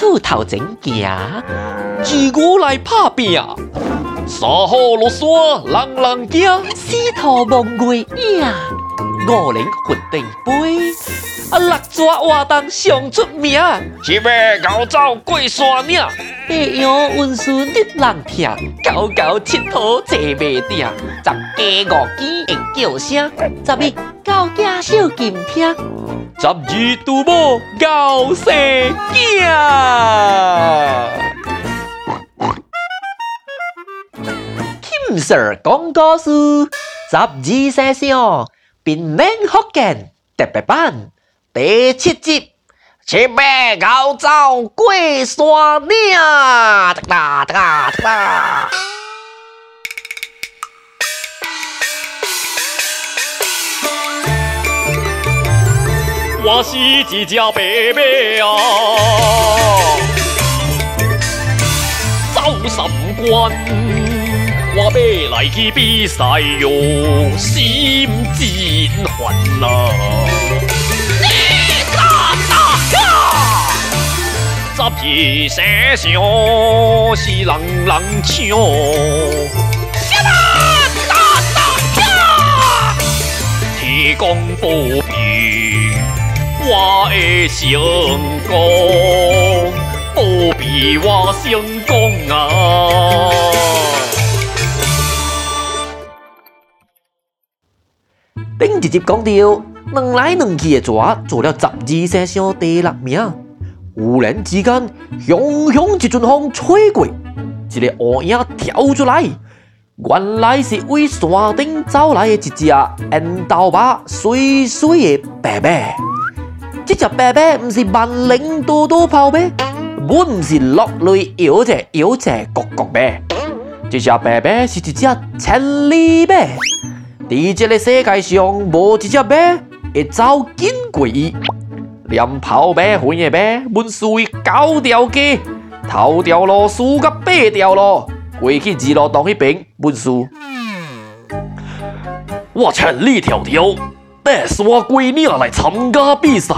出头前行，自古来拍拼。山好落山，人人惊。四兔望月影，五棱云地杯。啊，六爪活动上出名，七马高走过山岭，八羊运顺得人听，九九七兔坐袂定，十家五鸡会叫声，十一狗仔小金听，十二拄母狗生囝。金 Sir 讲故事，十二生肖变名福建特别版。第七集，七马高走过山岭，哒哒哒哒。我是一只白马啊，走三关，我要来去比赛哟，心真烦啊。十二生肖是人人抢，的成功，保庇我成功啊！顶一集讲到，两来两去的蛇做了十二生肖第六名。忽然之间，熊熊一阵风吹过，一个乌影跳出来，原来是为山顶走来的一只缘投马水水的白马。这只白马不是万灵多多跑马，我不是落泪摇着摇着咕咕马。这只白马是一只千里马，在这个世界上，无一只马会走紧过伊。连跑马分的马，本属于九条街，头条路输甲八条路，过去二路洞那边本输。我千里迢迢。爬山过岭来参加比赛，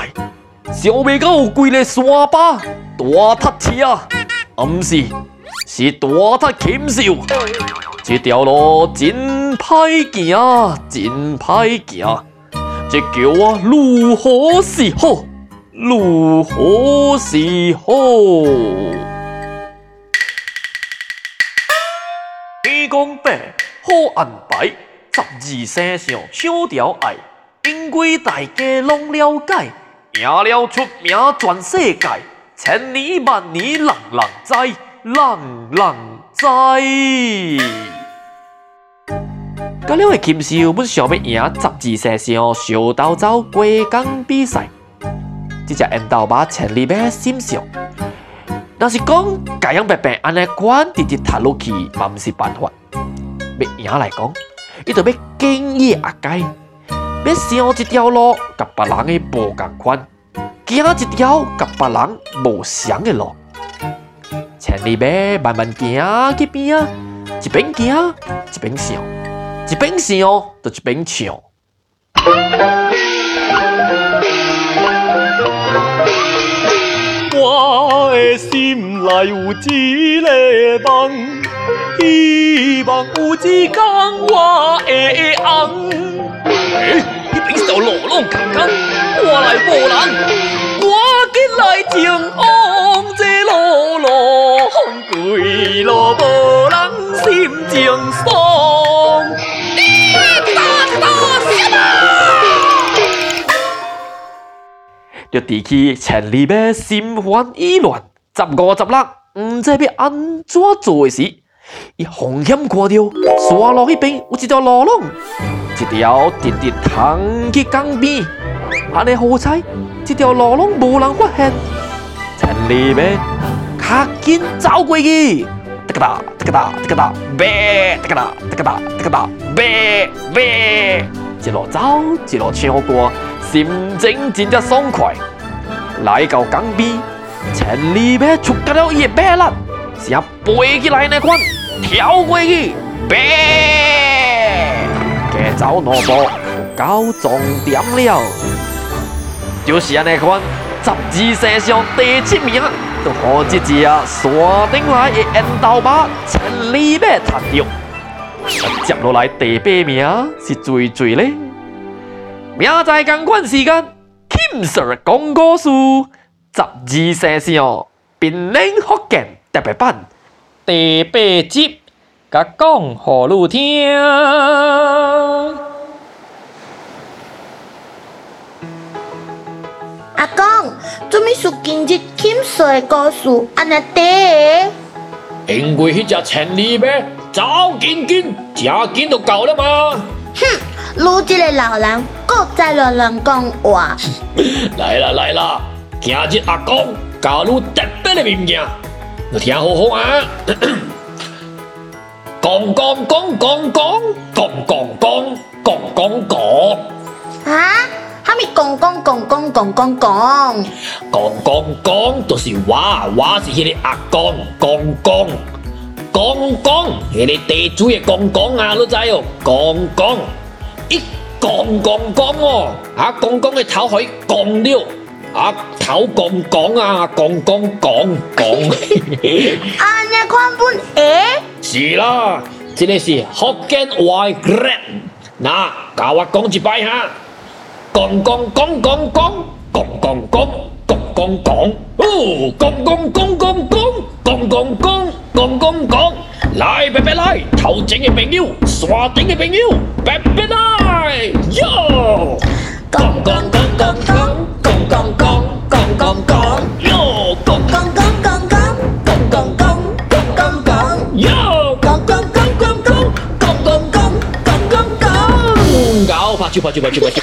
想袂到有几个山巴大踏车，不是，是大踏禽兽。这条路真歹行，真歹行，这叫我如何是好？如何是好？天公伯好安排，十二生肖抢着爱，因为大家拢了解，赢了出名全世界，千年万年人人知，人人知。甲两位禽兽本想要赢十二生肖小斗走过江比赛。这只缘投马千里马心想，若是讲该样白白安尼管直直踏落去，嘛不是办法。要赢来讲，伊就要经验阿改，要想一条路，甲别人的无共款，行一条甲别人无相的路。千里马慢慢行去边啊，一边行一边想，一边想就一边唱。我的心内有一个梦，希望有一天我会红。你平时老老干干，我来无人，我紧来前往这路路，归路无人心情爽。你大大什么？就提起千里马心烦意乱。十五十六，唔知要安怎做时，伊风险看到山路那边有一条路龙，一条直直通去江边，安尼好彩，这条路龙无人发现，千里马较紧走过去，哒个哒哒个哒哒个哒，呗哒个哒哒个哒哒个哒，呗呗，一路走一路唱歌，心情真正爽快，来到江边。千里马触到了伊的马力，像飞起来那款，跳过去，飞，找萝卜，搞重点了。就是安尼款，十二生肖第七名，就好一只，山顶来的烟斗马，千里马插着。接落来第八名是最最咧，明仔同款时间，Kim 讲故事，十二生肖，槟榔福建第八版，第八集。甲讲互你听。阿公，做咩说今日 Kim Sir 的故事安尼短？因为迄只千里马走紧紧，真紧就到了嘛。哼，你这个老人，搁在乱乱讲话。来啦来啦，今日阿公教你特别的物件，你听好好啊。讲讲讲讲讲讲讲讲讲讲讲。啊？虾米讲讲讲讲讲讲讲？讲讲讲就是我，我是迄个阿公，讲讲讲讲，迄个地主的讲讲啊，你知哦？讲讲一讲讲讲哦，啊讲讲的头可以讲了，啊头讲讲啊，讲讲讲讲。安尼款本诶？是啦，这个是福建话嘅 rap，那教我讲一摆哈。讲讲讲讲讲讲讲讲讲讲讲，哦，讲讲讲讲讲讲讲讲讲讲讲，来，拜拜来，头前嘅朋友，山顶嘅朋友，拜拜来，哟，讲讲讲讲讲杠杠杠杠杠，哟，杠杠杠杠杠，杠杠杠杠杠杠，哟，讲讲讲讲讲讲讲讲讲讲讲，搞，拍手拍手拍手拍手。